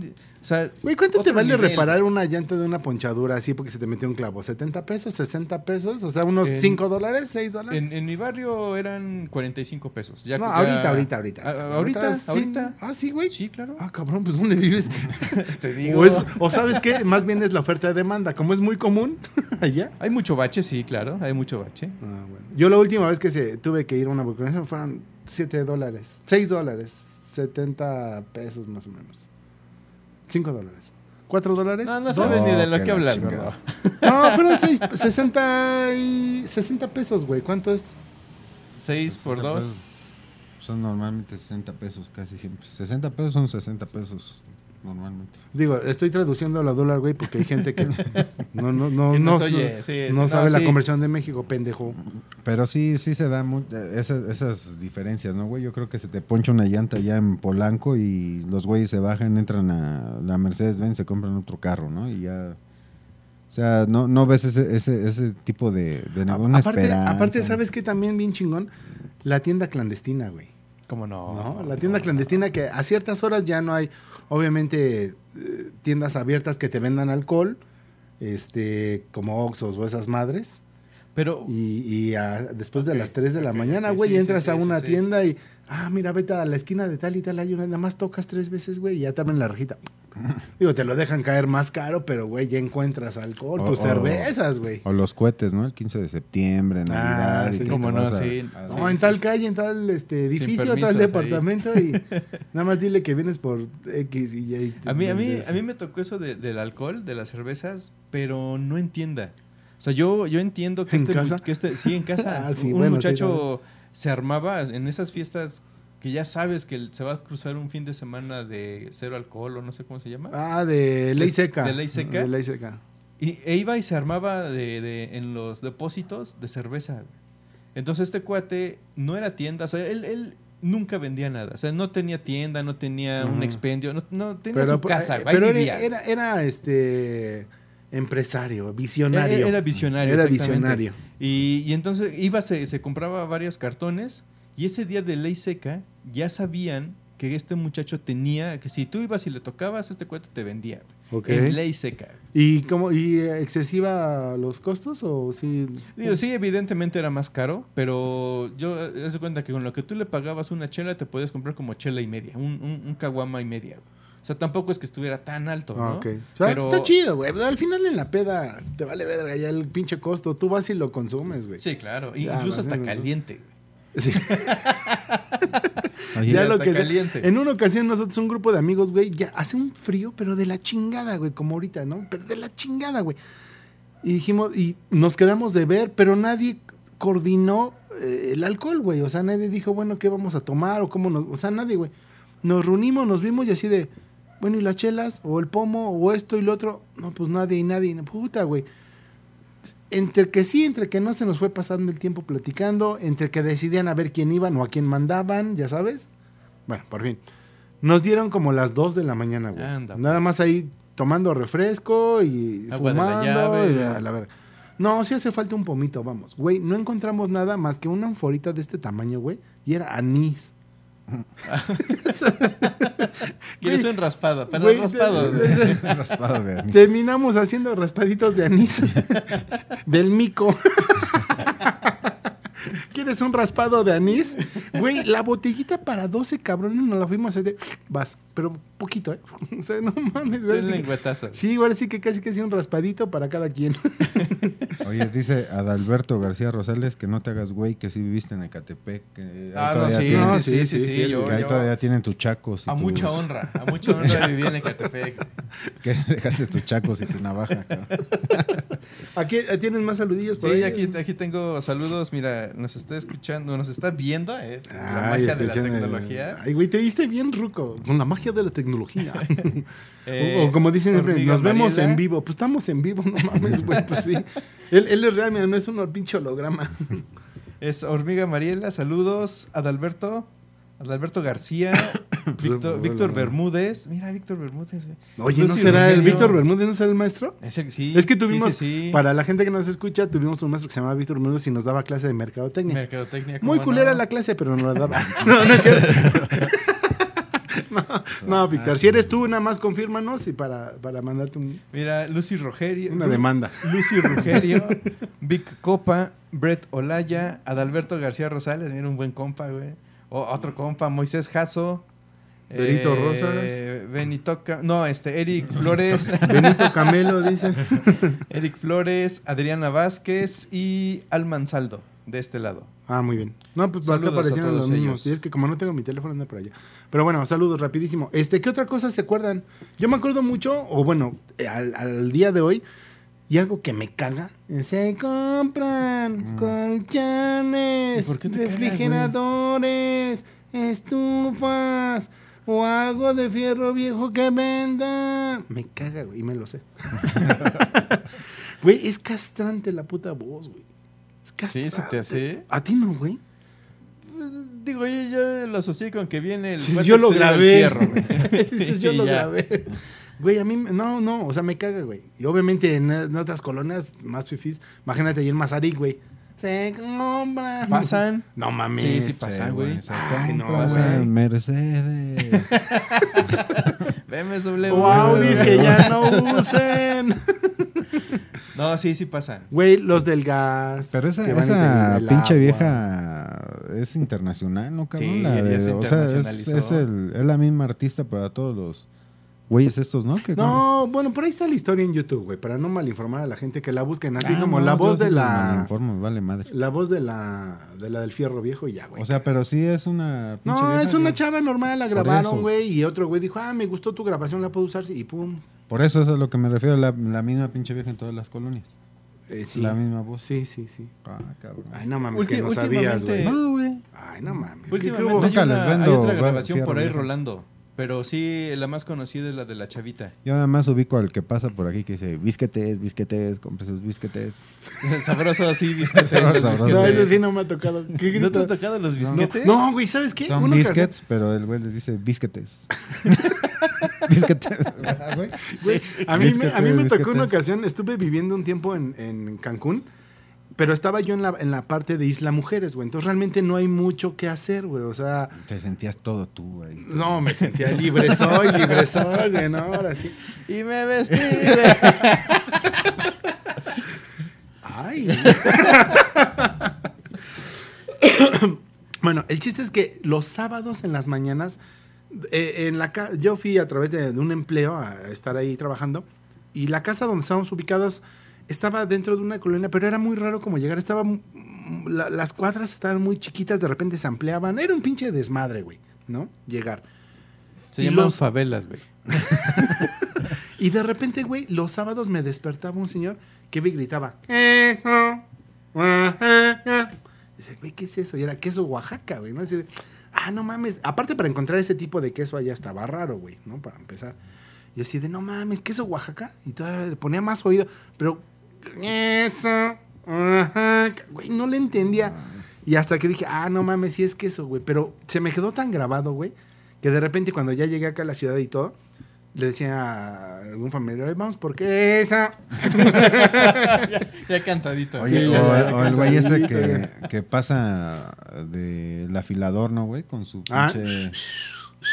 o sea, Güey, ¿cuánto te vale nivel. reparar una llanta de una ponchadura así porque se te metió un clavo? ¿70 pesos? ¿60 pesos? O sea, unos En- 5 dólares, 6 dólares. en, en mi barrio eran 45 pesos. Ya, no, ya- ahorita, ahorita, ahorita. Ah, ahorita, sí. ahorita. Ah, sí, güey. Sí, claro. Ah, cabrón, pues ¿dónde vives? Te digo. o, es- o sabes qué, más bien es la oferta de demanda. Como es muy común allá. Hay mucho bache, sí, claro, hay mucho bache. Ah, bueno. Yo la última vez que se, tuve que ir a una vulcanización fueron 7 dólares. 6 dólares. 70 pesos más o menos. 5 dólares. 4 dólares. No, no sabes ni de lo que que chingada. gordo. No, fueron 6, 60, y 60 pesos, güey. ¿Cuánto es? 6 por 60 2. pesos. Son normalmente 60 pesos, casi siempre. 60 pesos son 60 pesos normalmente. Digo, estoy traduciendo a la dólar, güey, porque hay gente que no, no, no, Que no, oye, sí, no no, sabe la sí. conversión de México, pendejo. Pero sí, sí se dan esas, esas diferencias, ¿no, güey? Yo creo que se te poncha una llanta ya en Polanco y los güeyes se bajan, entran a la Mercedes-Benz, se compran otro carro, ¿no? Y ya... O sea, no, no ves ese, ese, ese tipo de, de una aparte, ¿sabes qué? También bien chingón. La tienda clandestina, güey. ¿Cómo no? ¿no? La tienda clandestina que a ciertas horas ya no hay, obviamente, eh, tiendas abiertas que te vendan alcohol. este, como Oxos o esas madres. Pero Y, y a- después de las 3 de la mañana, güey, sí, entras sí, a una tienda y, ah, mira, vete a la esquina de tal y tal, hay una, nada más tocas tres veces, güey, y ya te abren la rejita. Digo, te lo dejan caer más caro, pero, güey, ya encuentras alcohol, O- tus o- cervezas, güey. O los cohetes, ¿no? El 15 de septiembre, Navidad. Ah, sí. te no, a- sí. a- No, en sí, tal sí. calle, en tal este, edificio, tal ahí. departamento y nada más dile que vienes por X y Y. A mí, a mí, a mí me tocó eso de- del alcohol, de las cervezas, pero no entienda. O sea, yo, yo entiendo que ¿En este, casa? que este- sí, en casa, Ah, sí, un bueno, sí, muchacho se armaba en esas fiestas que ya sabes que se va a cruzar un fin de semana de cero alcohol o no sé cómo se llama. Ah, de ley ¿Es seca. de ley seca? De ley seca. Y, e iba y se armaba de, de- en los depósitos de cerveza. Entonces este cuate no era tienda, o sea, él, él nunca vendía nada. O sea, no tenía tienda, no tenía un expendio, no, no tenía su casa, eh, güey, ahí pero vivía. era, era, era, este empresario, visionario. Era- era visionario, Era visionario. Y, y entonces iba, se, se compraba varios cartones y ese día de ley seca ya sabían que este muchacho tenía, que si tú ibas y le tocabas, este cuate te vendía. güey. Ok. En ley seca. ¿Y cómo y eh, excesiva los costos o sí? Digo, sí, evidentemente era más caro, pero yo eh, haz de cuenta que con lo que tú le pagabas una chela te podías comprar como chela y media, un, un, un caguama y media. O sea, tampoco es que estuviera tan alto, ¿no? ok. O sea, Pero- está chido, güey. Al final en la peda te vale verga ya el pinche costo. Tú vas y lo consumes, güey. Sí, claro. Ya, Incluso hasta caliente. güey. Sí. Oye, Ya lo hasta que sea. caliente. En una ocasión nosotros, un grupo de amigos, güey, ya hace un frío, pero de la chingada, güey, como ahorita, ¿no? Pero de la chingada, güey. Y dijimos, y nos quedamos de ver, pero nadie coordinó eh, el alcohol, güey. O sea, nadie dijo, bueno, ¿qué vamos a tomar? O cómo nos. O sea, nadie, güey. Nos reunimos, nos vimos y así de, bueno, ¿y las chelas? O el pomo, o esto y lo otro. No, pues nadie y nadie. Puta, güey. Entre que sí, entre que no se nos fue pasando el tiempo platicando, entre que decidían a ver quién iban o a quién mandaban, ya sabes. Bueno, por fin. Nos dieron como las 2 de la mañana, güey. Anda, Nada pues. más ahí tomando refresco y Agua de la fumando. llave. y a la verga. No, sí hace falta un pomito, vamos. Güey, no encontramos nada más que una anforita de este tamaño, güey. Y era anís. ¿Quieres un raspado? Güey, el raspado. de- de- raspado de anís. Terminamos haciendo raspaditos de anís del mico. ¿Quieres un raspado de anís? Güey, la botellita para 12 cabrones nos la fuimos a hacer de... Vas, pero poquito, ¿eh? O sea, no mames, güey. Un así que-. Sí, güey, sí que casi que sí un raspadito para cada quien. Oye, dice Adalberto García Rosales que no te hagas güey, que sí viviste en Ecatepec. Que Ah, no, sí, tienen- No, sí, sí, sí, sí, sí, sí, sí, yo- que ahí yo- todavía tienen tus chacos. y A tus- mucha honra, a mucha honra viví en Ecatepec. Que dejaste tus chacos y tu navaja. Aquí eh, tienes más saludillos por Sí, ahí? aquí, aquí tengo saludos. Mira, nos está escuchando, nos está viendo. eh, la Ay, magia de la tecnología. Ay, güey, te viste bien ruco. Con la magia de la tecnología. Eh, o, o como dicen siempre, nos vemos en vivo. Pues estamos en vivo, no mames, güey. Pues sí. Él, él es real, mira, no es un pinche holograma. Es Hormiga Mariela, saludos. Adalberto, Adalberto García, Víctor, Víctor Bermúdez. Mira, Víctor Bermúdez, güey. Oye, ¿no será el. Víctor Bermúdez? ¿No será el maestro? Ese- sí, es que tuvimos, sí, sí. para la gente que nos escucha, tuvimos un maestro que se llamaba Víctor Bermúdez y nos daba clase de mercadotecnia. Mercadotecnia. Muy ¿cómo culera no? la clase, pero no la daba. no, no es cierto. no, no, Víctor, si eres tú, nada más confírmanos y para, para mandarte un- Mira, Lucy Rogerio. una demanda. Lucy Rugerio, Vic Copa, Brett Olaya, Adalberto García Rosales, mira un buen compa, güey. O- otro compa, Moisés Jasso. Benito Rosas. Benito, no, este, Eric Flores, Benito Camelo dice. Eric Flores, Adriana Vázquez y Alman Saldo, de este lado. Ah, muy bien. No, pues acá aparecieron todos los mismos. Y es que como no tengo mi teléfono, anda por allá. Pero bueno, saludos rapidísimo. Este, ¿qué otra cosa se acuerdan? Yo me acuerdo mucho, o bueno, eh, al, al día de hoy, y algo que me caga. Se compran Mm. colchones, ¿Y por qué te caga, refrigeradores, estufas o algo de fierro viejo que venda. Me caga, güey, y me lo sé. Güey, es castrante la puta voz, güey. Es ¿Sí? ¿Se te castrante. hace? A ti no, güey. Pues, digo, yo, yo lo asocié con que viene el... Sí, yo lo grabé. fierro, güey. Dices, yo lo grabé. Güey, a mí, no, no, o sea, me caga, güey. Y obviamente en, en otras colonias más fifís, imagínate ahí en Mazarik, güey. Se compran. ¿Pasan? No mames. Sí, sí pasan, güey. Ay, no, güey. Mercedes. BMW. O Audis que ya no usen. No, sí, sí pasa. Güey, los del gas. Pero esa, pinche agua. vieja es internacional, ¿no, cabrón? Sí, La ya se o sea, es, es el- es la misma artista para todos los güeyes estos, ¿no? Que No, bueno, por ahí está la historia en YouTube, güey, para no malinformar a la gente que la busquen, así Ah, como no, la yo voz sí de me la malinformo, vale madre. la voz de la de la del fierro viejo y ya, güey. O sea, pero sí es una no, vieja, es una güey. chava normal, la grabaron, güey, y otro güey dijo, "Ah, me gustó tu grabación, la puedo usar" sí", y pum. Por eso es a lo que me refiero, la, la misma pinche vieja en todas las colonias. Eh, sí. La misma voz. Sí, sí, sí. Ah, cabrón. Ay, no mames, Ulti- que no sabías, güey. últimamente- No, güey. Ay, no mames. ¿qué- qué Últimamente hay, una- vendo hay otra grabación por ahí rolando. Pero sí, la más conocida es la de la chavita. Yo nada más ubico al que pasa por aquí que dice, bisquetes, bisquetes, compre sus bisquetes. Sabroso así, bisquetes. los Sabroso. bisquetes. No, eso sí no me ha tocado. ¿Qué ¿No te han tocado los bisquetes? No, güey, ¿sabes qué? Son ocasión- biscuits, pero el güey les dice bisquetes. bisquetes. Ah, güey. A mí, me, a mí Bisquetes, me tocó bisquetes. una ocasión, estuve viviendo un tiempo en, en Cancún, pero estaba yo en la, en la parte de Isla Mujeres, güey. Entonces realmente no hay mucho que hacer, güey. O sea, Te sentías todo tú, güey. no, me sentía libre soy, libre soy, güey, no, ahora sí. Y me vestí de... Ay. bueno, el chiste es que los sábados en las mañanas, eh, en la yo fui a través de, de un empleo a estar ahí trabajando y la casa donde estábamos ubicados estaba dentro de una colonia, pero era muy raro como llegar. Estaba mm, la- las cuadras estaban muy chiquitas, de repente se ampliaban. Era un pinche desmadre, güey, ¿no? Llegar. Se Y llaman los- favelas, güey. Y de repente, güey, los sábados me despertaba un señor que me gritaba, eso. Oaxaca". Dice, güey, ¿qué es eso? Y era queso Oaxaca, güey, ¿no? Así de, ah, no mames. Aparte, para encontrar ese tipo de queso allá estaba raro, güey, ¿no? Para empezar. Y así de, no mames, queso Oaxaca. Y todavía le ponía más oído, pero, eso. Oaxaca. Güey, no le entendía. Y hasta que dije, ah, no mames, sí es queso, güey. Pero se me quedó tan grabado, güey, que de repente cuando ya llegué acá a la ciudad y todo, le decía a algún familiar, "Ay, vamos por queso. Ya cantadito. Oye, Sí, o, ya, ya, o el güey ese que, que pasa de el afilador, ¿no, güey? Con su Ah.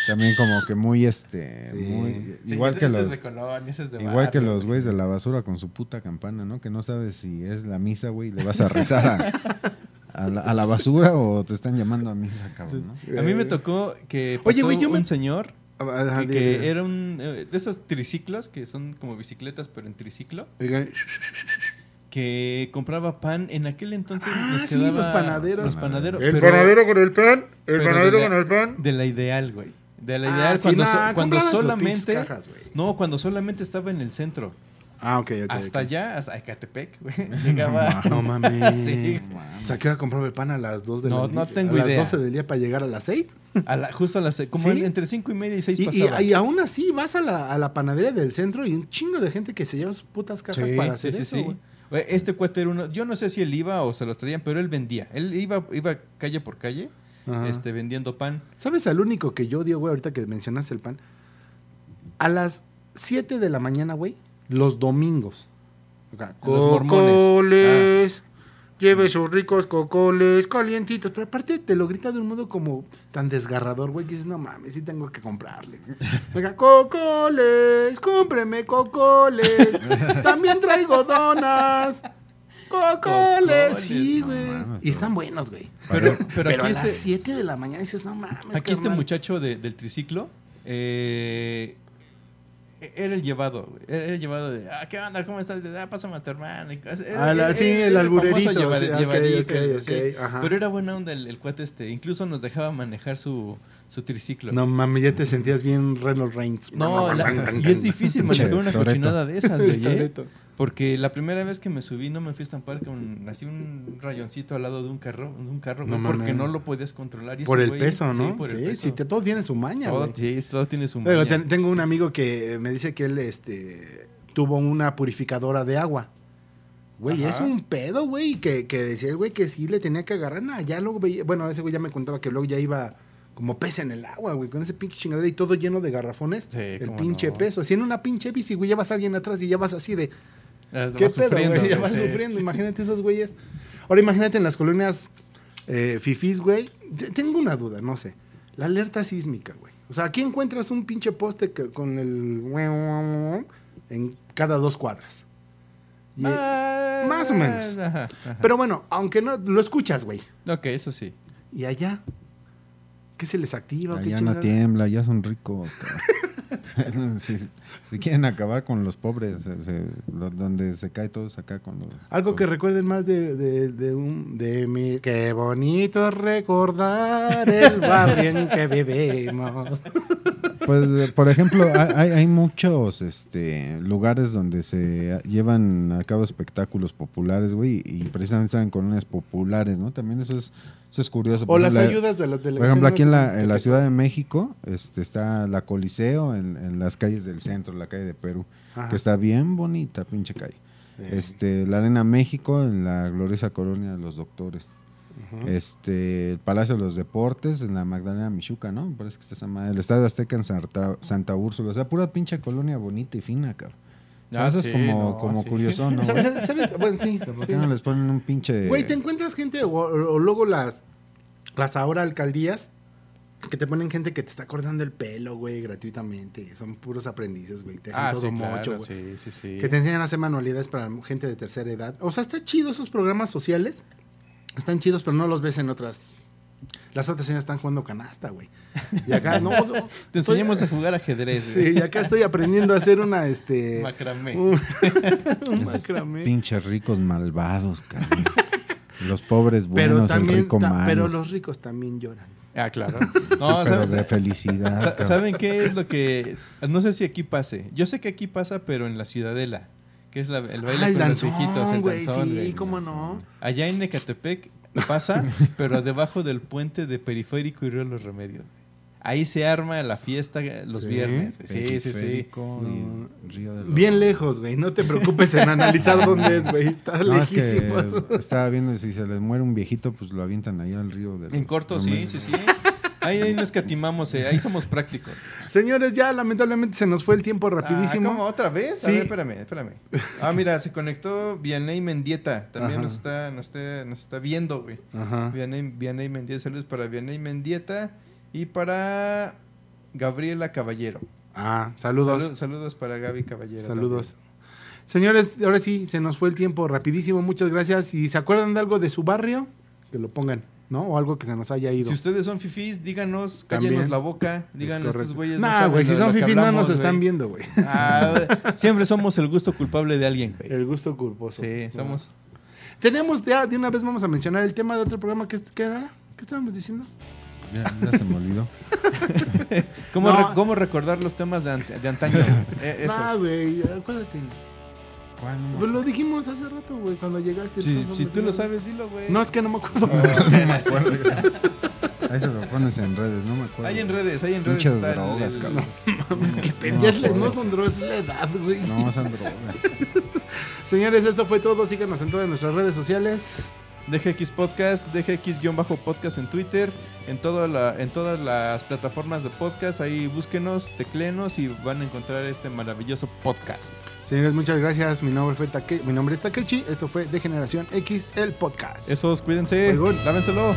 También como que muy, este... Sí. muy- Sí, igual ese- que ese los... es de Colón, ese es de Igual que los güeyes de la basura con su puta campana, ¿no? Que no sabes si es la misa, güey, le vas a rezar a, a la, a la basura o te están llamando a misa, cabrón, ¿no? A mí me tocó que pasó Oye, güey, yo un me- señor Ajá, que, era un eh, de esos triciclos que son como bicicletas pero en triciclo que compraba pan en aquel entonces Ah, nos sí, quedaba los panaderos. los panaderos El pero panadero con el pan, el panadero la- con el pan. de la ideal güey de la Ah, ideal sí, cuando no, so- cuando solamente cajas, no cuando solamente estaba en el centro Ah, ok, ok. hasta ok. allá hasta Ecatepec güey llegaba No mames. Sí. O sea, ¿qué hora compraba el pan a las 2 de No, la no tengo a las idea. 12 del día para llegar a las 6? a la- justo a las como ¿Sí? entre cinco y media y seis Y, y- pasaba y aún así vas a la, a la panadería del centro y un chingo de gente que se lleva sus putas cajas Sí, para hacer sí, eso. Güey, Este cuate era uno, yo no sé si él iba o se los traían, pero él vendía. Él iba, iba calle por calle, Ajá. este, vendiendo pan. ¿Sabes al único que yo odio, güey, ahorita que mencionaste el pan? A las 7 de la mañana, güey, los domingos. Acá, Los mormones. Cocoles. Lleve sus ricos cocoles, calientitos. Pero aparte te lo grita de un modo como tan desgarrador, güey, que dices, no mames, sí tengo que comprarle. Oiga, cocoles, cómpreme cocoles. También traigo donas. Cocoles, sí, no güey. mames, y están buenos, güey. Pero, pero, Pero, aquí a las este, 7 de la mañana dices, no mames. aquí este carnal". muchacho de- del triciclo eh, era el llevado. güey. Era el llevado de, ah, ¿qué onda? ¿Cómo estás? Ah, pásame a tu hermano. Era- la- era- sí, era el alburerito, llevar- sí, ok, llevadito, ok, sí. ok, ajá. Pero era buena onda el, el cuate este. Incluso nos dejaba manejar su, su triciclo. No mames, ya te sentías bien Reynolds Reigns. No, la- y es difícil manejar una cochinada de esas, güey. ¿eh? Porque la primera vez que me subí no me fui a estampar con así un rayoncito al lado de un carro, de un carro, No güey, porque no lo podías controlar. y Por el peso, ¿no? Sí, por el peso. sí, te- todo tiene su maña, todo, güey. sí, todo tiene su maña. ten- tengo un amigo que me dice que él este, tuvo una purificadora de agua. Güey, es un pedo, güey, que, que decía el güey que sí le tenía que agarrar. Nah, ya luego veía, bueno, ese güey ya me contaba que luego ya iba como pez en el agua, güey, con ese pinche chingadera y todo lleno de garrafones. Sí, el pinche no. peso. Si en una pinche bici, güey, ya vas a alguien atrás y ya vas así de, ¿Qué pedo, sufriendo, güey? Ya vas sí. sufriendo, imagínate esos güeyes. Ahora imagínate en las colonias eh, fifís, güey. Te- Tengo una duda, no sé. La alerta sísmica, güey. O sea, aquí encuentras un pinche poste que- con el... en cada dos cuadras. Y- Ah, más o menos. ajá, ajá. Pero bueno, aunque no lo escuchas, güey. Ok, eso sí. ¿Y allá? ¿Qué se les activa? o ¿Qué Allá no tiembla, ya son ricos. si, si quieren acabar con los pobres, se- se- donde se cae todo es acá con los... Algo que recuerden más de, de, de un de mi qué bonito es recordar el barrio en que vivimos. Pues, eh, por ejemplo, hay, muchos este, lugares donde se llevan a cabo espectáculos populares, güey, y precisamente están en colonias populares, ¿no? También eso es, eso es curioso. O Por las ayudas de las Por delegaciones. ejemplo, aquí en la, en la Ciudad de México este, está la Coliseo en, en las calles del centro, la calle de Perú, Ajá. que está bien bonita, pinche calle. Eh, Este, la Arena México en la gloriosa colonia de los doctores. Este, el Palacio de los Deportes en la Magdalena Michuca, ¿no? Me parece que está esa madre. El Estadio Azteca en Santa, Santa Úrsula. O sea, pura pinche colonia bonita y fina, cabrón. Ah, Eso sí, es como, no, como sí. curioso, ¿no? Bueno, sí. ¿Por qué no les ponen un pinche... Güey, te encuentras gente o, o luego las, las ahora alcaldías que te ponen gente que te está cortando el pelo, güey, gratuitamente. Son puros aprendices, güey. Te dejan Ah, todo sí, mocho, claro, güey. sí, sí, sí. Que te enseñan a hacer manualidades para gente de tercera edad. O sea, está chido esos programas sociales. Están chidos, pero no los ves en otras. Las otras señoras están jugando canasta, güey. Y acá no. no, Te estoy- enseñamos a jugar ajedrez, Sí, güey. y acá estoy aprendiendo a hacer una, este. Macramé. un, un macramé. Pinches ricos malvados, cabrón. Los pobres Pero buenos, el también, rico ta- malo. pero los ricos también lloran. Ah, claro. No, Pero ¿sabes? de felicidad. ¿Saben qué es lo que.? No sé si aquí pase. Yo sé que aquí pasa, pero en la Ciudadela. Que es la- el baile Ah, el con danzón, los viejitos, el güey, danzón, sí, cómo no. Allá en Ecatepec pasa, pero debajo del puente de Periférico y Río Los Remedios. Ahí se arma la fiesta los Sí. viernes. Sí, sí, sí. Periférico y No. Río de los- Bien lejos, güey. No te preocupes en analizar dónde es, güey. Está No, es que lejísimos. estaba viendo si se les muere un viejito, pues lo avientan ahí al río. de En corto, sí, sí, sí. Ahí, ahí no escatimamos, eh, ahí somos prácticos. Señores, ya lamentablemente se nos fue el tiempo rapidísimo. Ah, ¿Cómo? ¿Otra vez? A Sí. ver, espérame, espérame. Ah, mira, se conectó Vianey Mendieta. También Ajá. nos está, nos, está, nos está viendo, güey. Ajá. Vianey, Vianey Mendieta, saludos para Vianey Mendieta y para Gabriela Caballero. Ah, saludos. Salu- saludos para Gaby Caballero. Saludos. Señores, ahora sí, se nos fue el tiempo rapidísimo. Muchas gracias. Si se acuerdan de algo de su barrio, que lo pongan, ¿no? O algo que se nos haya ido. Si ustedes son fifís, díganos, También. cállenos la boca, digan Es estos güeyes no Nah, güey, si de son fifís no nos están viendo, güey. Ah, siempre somos el gusto culpable de alguien, güey. El gusto culposo. Sí, somos... Tenemos ya, de una vez vamos a mencionar el tema de otro programa que, que era. ¿Qué estábamos diciendo? Ya, ya se me olvidó. ¿Cómo, No. re- cómo recordar los temas de, ante- de antaño? Eh, esos. No, güey, acuérdate. ¿Cuál? No me Pues lo dijimos hace rato, güey, cuando llegaste. Si, entonces, si no tú me lo sabes, dilo, güey. No, es que no me acuerdo. acuerdo. Ahí se lo pones en redes, no me acuerdo. Hay en redes, hay en redes. El- drogas, el- cabrón. Mames, qué No, pendejo. no me acuerdo. No son drogas, es la edad, güey. No, son drogas. Señores, esto fue todo. Síganos en todas nuestras redes sociales. DGX Podcast, DGX-podcast en Twitter, en, toda la, en todas las plataformas de podcast. Ahí búsquenos, teclenos y van a encontrar este maravilloso podcast. Señores, muchas gracias. Mi nombre, fue Take- Mi nombre es Takechi. Esto fue De Generación X, el podcast. Esos, cuídense, lávenselo.